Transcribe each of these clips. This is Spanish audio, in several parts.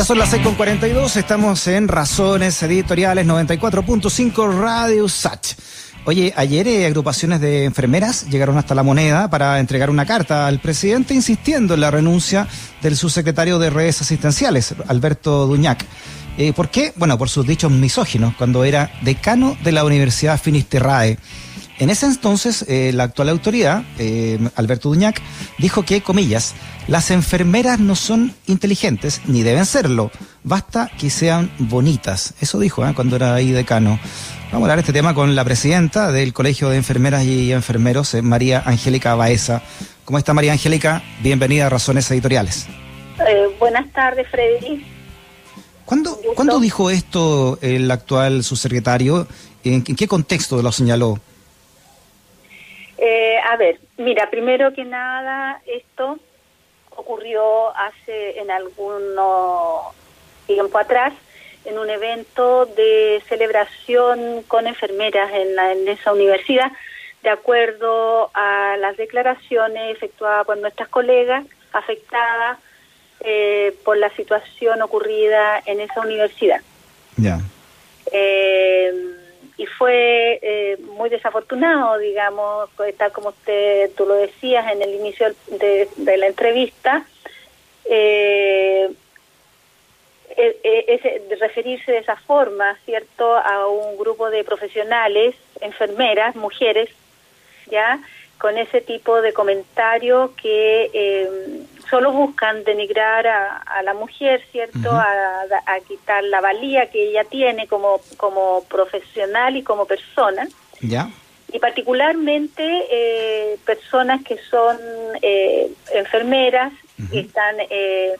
Ya son las 6.42, estamos en Razones Editoriales 94.5 Radio Sach. Oye, ayer eh, agrupaciones de enfermeras llegaron hasta la moneda para entregar una carta al presidente insistiendo en la renuncia del subsecretario de redes asistenciales, Alberto Duñac. Eh, ¿Por qué? Bueno, por sus dichos misóginos, cuando era decano de la Universidad Finisterrae. En ese entonces, eh, la actual autoridad, eh, Alberto Duñac, dijo que, comillas, las enfermeras no son inteligentes ni deben serlo, basta que sean bonitas. Eso dijo ¿eh? cuando era ahí decano. Vamos a hablar de este tema con la presidenta del Colegio de Enfermeras y Enfermeros, María Angélica Baeza. ¿Cómo está María Angélica? Bienvenida a Razones Editoriales. buenas tardes, Freddy. ¿Cuándo, ¿Cuándo dijo esto el actual subsecretario? ¿En qué contexto lo señaló? Eh, a ver, mira, primero que nada, esto ocurrió hace en algunos tiempo atrás en un evento de celebración con enfermeras en, la, en esa universidad, de acuerdo a las declaraciones efectuadas por nuestras colegas afectadas eh, por la situación ocurrida en esa universidad. Ya. Eh, y fue eh, muy desafortunado, digamos, tal como usted tú lo decías en el inicio de, la entrevista, eh, e, de referirse de esa forma, ¿cierto?, a un grupo de profesionales, enfermeras, mujeres, ¿ya?, con ese tipo de comentarios que eh, solo buscan denigrar a, la mujer, ¿cierto? a, quitar la valía que ella tiene como, como profesional y como persona. Ya. Y particularmente eh, personas que son eh, enfermeras, que están, eh,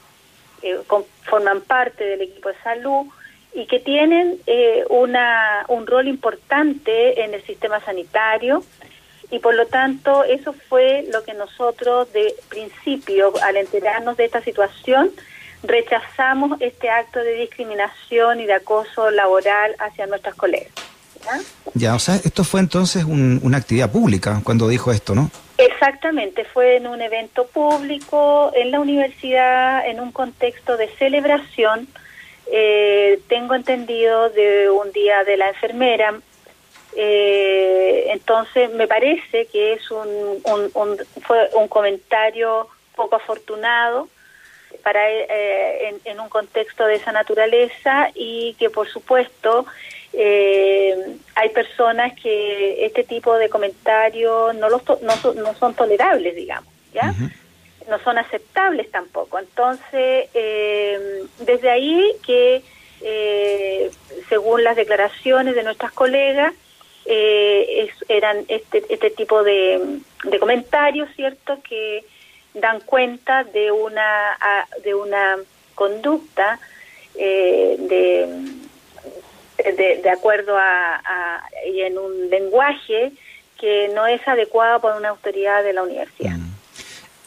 forman parte del equipo de salud y que tienen una, un rol importante en el sistema sanitario y por lo tanto eso fue lo que nosotros de principio, al enterarnos de esta situación, rechazamos este acto de discriminación y de acoso laboral hacia nuestras colegas. ¿ya? o sea, esto fue entonces una actividad pública cuando dijo esto, ¿no? Exactamente, fue en un evento público, en la universidad, en un contexto de celebración. Eh, tengo entendido de un día de la enfermera, eh, entonces, me parece que es un, fue un comentario poco afortunado para eh, en, un contexto de esa naturaleza y que, por supuesto, eh, hay personas que este tipo de comentarios no, los no, no son tolerables, digamos, ¿ya? No son aceptables tampoco. Entonces, eh, desde ahí que, según las declaraciones de nuestras colegas, eh, eran este, este tipo de, comentarios, ¿cierto?, que dan cuenta de una, de una conducta eh, de, de, acuerdo a, y en un lenguaje que no es adecuado por una autoridad de la universidad. Mm.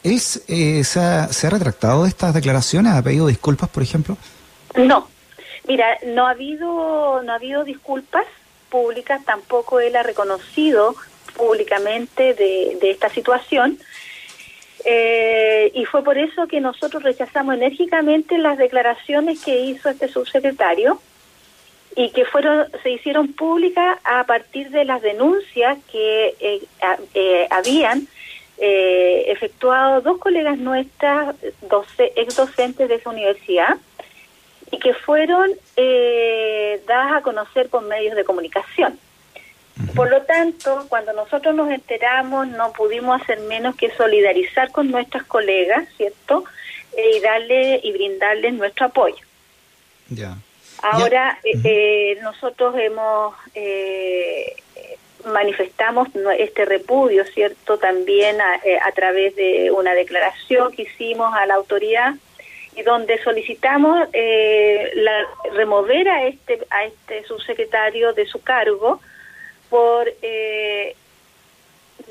¿Es, eh, se, ha, ¿Se ha retractado de estas declaraciones? ¿Ha pedido disculpas, por ejemplo? No. Mira, no ha habido, no ha habido disculpas públicas, tampoco él ha reconocido públicamente de, esta situación. Eh, y fue por eso que nosotros rechazamos enérgicamente las declaraciones que hizo este subsecretario y que fueron se hicieron públicas a partir de las denuncias que eh, eh, habían efectuado dos colegas nuestras, ex docentes de esa universidad, y que fueron eh, dadas a conocer por medios de comunicación. Por lo tanto, cuando nosotros nos enteramos, no pudimos hacer menos que solidarizar con nuestras colegas, ¿cierto? Eh, y darle y brindarles nuestro apoyo. Ya. Ahora, eh, nosotros hemos manifestamos este repudio, ¿cierto? También a, a través de una declaración que hicimos a la autoridad y donde solicitamos eh, la, remover a este a este subsecretario de su cargo por eh,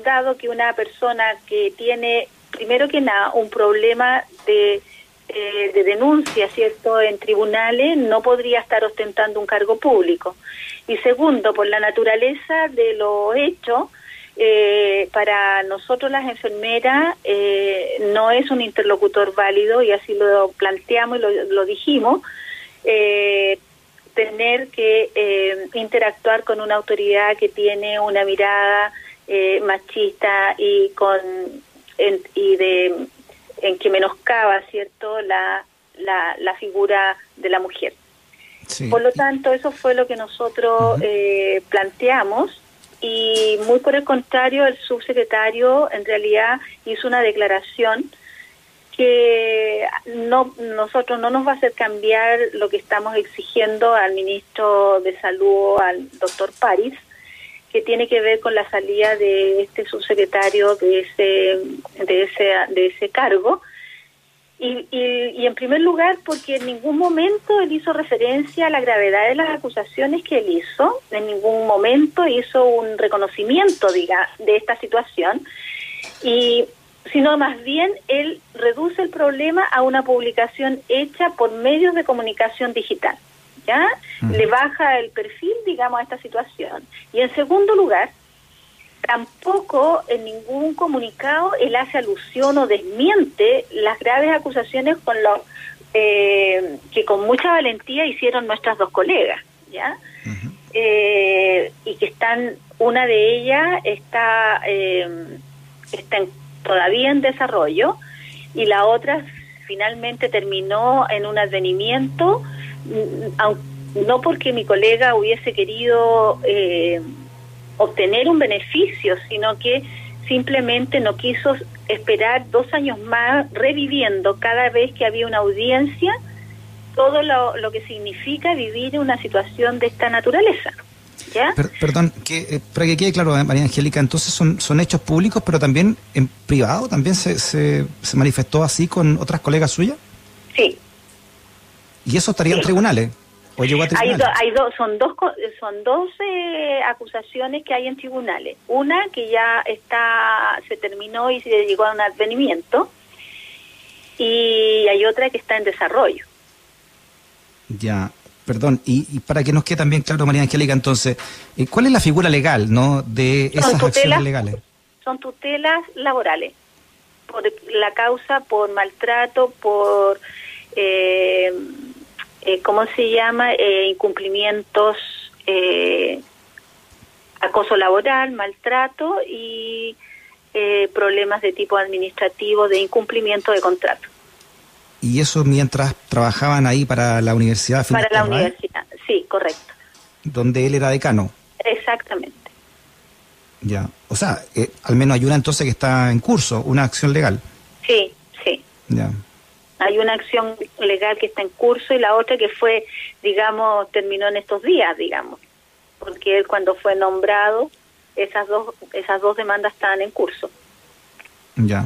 dado que una persona que tiene primero que nada un problema de eh, de denuncia cierto en tribunales no podría estar ostentando un cargo público. Y segundo por la naturaleza de lo hecho eh, para nosotros las enfermeras eh, no es un interlocutor válido y así lo planteamos y lo, lo dijimos. Eh, tener que eh, interactuar con una autoridad que tiene una mirada eh, machista y con en, y de en que menoscaba cierto la, la, la figura de la mujer sí. por lo tanto eso fue lo que nosotros uh -huh. eh, planteamos y muy por el contrario el subsecretario en realidad hizo una declaración que no nosotros no nos va a hacer cambiar lo que estamos exigiendo al ministro de salud al doctor París que tiene que ver con la salida de este subsecretario de ese de ese de ese cargo y, y, y, en primer lugar porque en ningún momento él hizo referencia a la gravedad de las acusaciones que él hizo en ningún momento hizo un reconocimiento diga de esta situación y sino más bien él reduce el problema a una publicación hecha por medios de comunicación digital. ¿Ya? Le baja el perfil, digamos, a esta situación. Y en segundo lugar, tampoco en ningún comunicado él hace alusión o desmiente las graves acusaciones con los eh, que con mucha valentía hicieron nuestras dos colegas, ¿ya? Uh -huh. eh, y que están, una de ellas está, eh, está en todavía en desarrollo y la otra finalmente terminó en un advenimiento, no porque mi colega hubiese querido eh, obtener un beneficio, sino que simplemente no quiso esperar dos años más reviviendo cada vez que había una audiencia todo lo, lo que significa vivir una situación de esta naturaleza. Per, perdón, que, eh, para que quede claro, María Angélica, entonces son, son hechos públicos, pero también en privado, también se, se, se manifestó así con otras colegas suyas. Sí. ¿Y eso estaría sí. en tribunales? ¿O llegó a? Hay, do, hay do, son dos, son dos eh, acusaciones que hay en tribunales. Una que ya está se terminó y se llegó a un advenimiento, y hay otra que está en desarrollo. Ya, Perdón, y, y, para que nos quede también claro, María Angélica, entonces, eh, ¿cuál es la figura legal no de esas tutelas, acciones legales? Son tutelas laborales, por la causa, por maltrato, por, eh, eh, ¿cómo se llama? Eh, incumplimientos, eh, acoso laboral, maltrato y eh, problemas de tipo administrativo de incumplimiento de contrato. ¿Y eso mientras trabajaban ahí para la universidad? Para la universidad, sí, correcto. Donde él era decano. Exactamente. Ya, o sea, eh, al menos hay una entonces que está en curso, una acción legal. Sí, sí. Ya. Hay una acción legal que está en curso y la otra que fue, digamos, terminó en estos días, digamos, porque él cuando fue nombrado, esas dos, esas dos demandas estaban en curso. Ya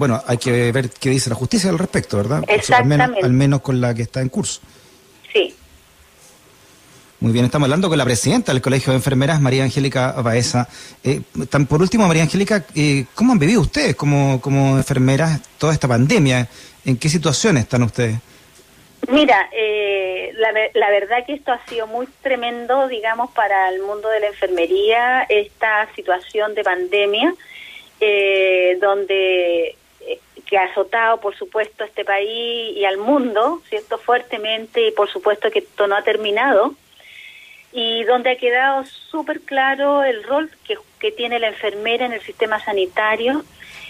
bueno, hay que ver qué dice la justicia al respecto, ¿verdad? Exactamente. al, menos, al, menos, con la que está en curso. Sí. Muy bien, estamos hablando con la presidenta del Colegio de Enfermeras, María Angélica Baeza. Eh, tan, por último, María Angélica, eh, ¿cómo han vivido ustedes como, como enfermeras toda esta pandemia? ¿En qué situación están ustedes? Mira, eh, la, la, verdad que esto ha sido muy tremendo, digamos, para el mundo de la enfermería, esta situación de pandemia, eh, donde que ha azotado, por supuesto, a este país y al mundo, ¿cierto?, fuertemente, y por supuesto que esto no ha terminado, donde ha quedado súper claro el rol que, que, tiene la enfermera en el sistema sanitario,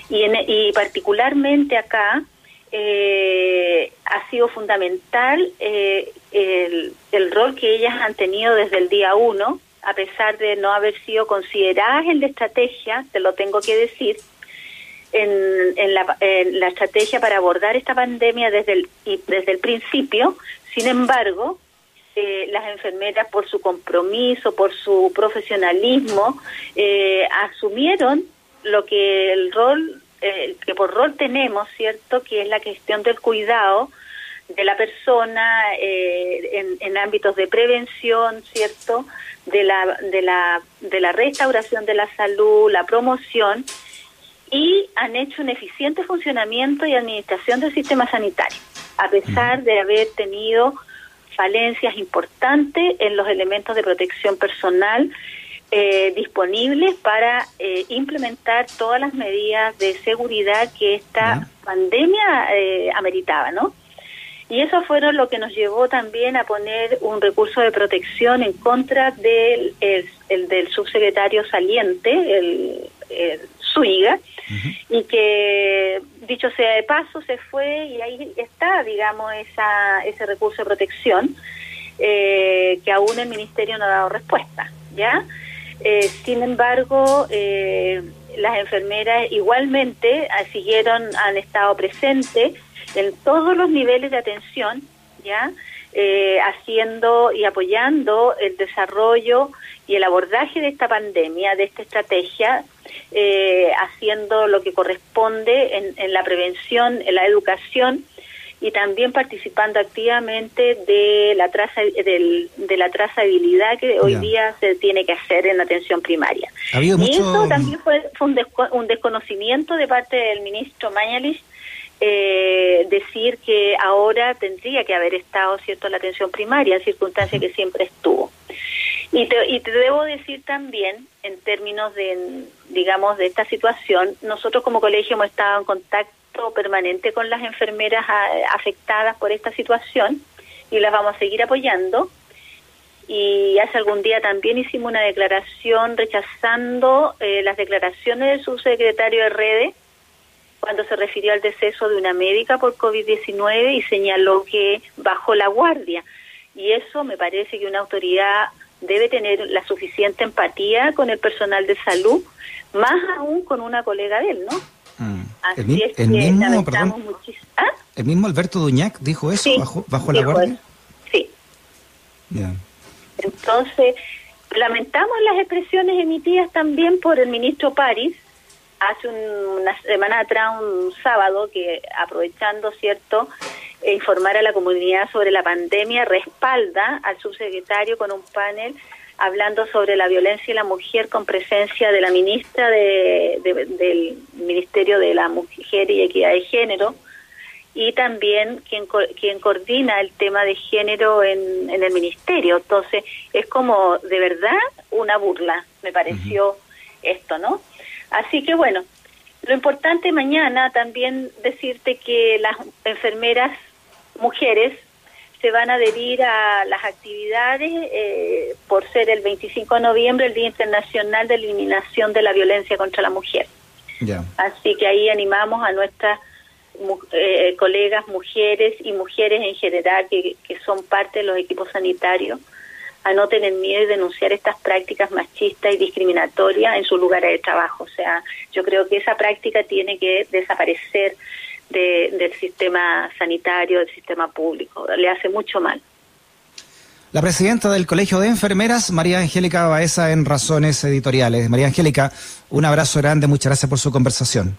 y, en, y particularmente acá eh, ha sido fundamental eh, el, el rol que ellas han tenido desde el día uno, a pesar de no haber sido consideradas en la estrategia, te lo tengo que decir, en, en, la, en, la, estrategia para abordar esta pandemia desde el, desde el principio. Sin embargo, eh, las enfermeras, por su compromiso, por su profesionalismo, eh, asumieron lo que el rol, eh, que por rol tenemos, ¿cierto? Que es la gestión del cuidado de la persona en, en ámbitos de prevención, ¿cierto? De la, de, la, de la restauración de la salud, la promoción y han hecho un eficiente funcionamiento y administración del sistema sanitario, a pesar de haber tenido falencias importantes en los elementos de protección personal, eh, disponibles para eh, implementar todas las medidas de seguridad que esta pandemia eh, ameritaba, ¿no? Y eso fueron lo que nos llevó también a poner un recurso de protección en contra del, el, del subsecretario saliente, el, el Suiga, y que, dicho sea de paso, se fue y ahí está, digamos, esa, ese recurso de protección eh, que aún el Ministerio no ha dado respuesta, ¿ya? Eh, sin embargo, eh, las enfermeras igualmente ah, siguieron, han estado presentes en todos los niveles de atención, ¿ya? Eh, haciendo y apoyando el desarrollo y el abordaje de esta pandemia, de esta estrategia, eh, haciendo lo que corresponde en, en, la prevención, en la educación y también participando activamente de la traza, del, de la trazabilidad que hoy día se tiene que hacer en la atención primaria. Y eso también fue, fue un, desco un desconocimiento de parte del ministro Mañalich eh, decir que ahora tendría que haber estado cierto la atención primaria en circunstancias que siempre estuvo y te, y te debo decir también en términos de digamos de esta situación nosotros como colegio hemos estado en contacto permanente con las enfermeras a, afectadas por esta situación y las vamos a seguir apoyando y hace algún día también hicimos una declaración rechazando eh, las declaraciones del subsecretario de redes cuando se refirió al deceso de una médica por COVID-19 y señaló que bajó la guardia. Y eso me parece que una autoridad debe tener la suficiente empatía con el personal de salud, más aún con una colega de él, ¿no? Mm. Así el, es el que mismo, perdón, ¿Ah? el mismo Alberto Duñac dijo eso, bajo, bajo la guardia. Sí. Entonces, lamentamos las expresiones emitidas también por el ministro París, hace una semana atrás, un sábado, que aprovechando, ¿cierto?, e informar a la comunidad sobre la pandemia, respalda al subsecretario con un panel hablando sobre la violencia y la mujer con presencia de la ministra de, del Ministerio de la Mujer y Equidad de Género y también quien, quien coordina el tema de género en, en el ministerio. Entonces, es como de verdad una burla, me pareció esto, ¿no? Así que bueno, lo importante mañana también decirte que las enfermeras mujeres se van a adherir a las actividades eh, por ser el 25 de noviembre el Día Internacional de Eliminación de la Violencia contra la Mujer. Así que ahí animamos a nuestras eh, colegas mujeres y mujeres en general que, que son parte de los equipos sanitarios a no tener miedo y denunciar estas prácticas machistas y discriminatorias en sus lugares de trabajo. O sea, yo creo que esa práctica tiene que desaparecer de, del sistema sanitario, del sistema público. Le hace mucho mal. La presidenta del Colegio de Enfermeras, María Angélica Baeza, en Razones Editoriales. María Angélica, un abrazo grande, muchas gracias por su conversación.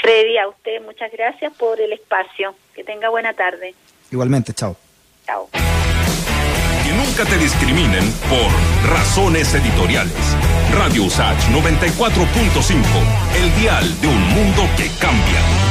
Freddy, a usted muchas gracias por el espacio. Que tenga buena tarde. Igualmente, chao. Chao nunca te discriminen por razones editoriales. Radio USACH 94.5, el dial de un mundo que cambia.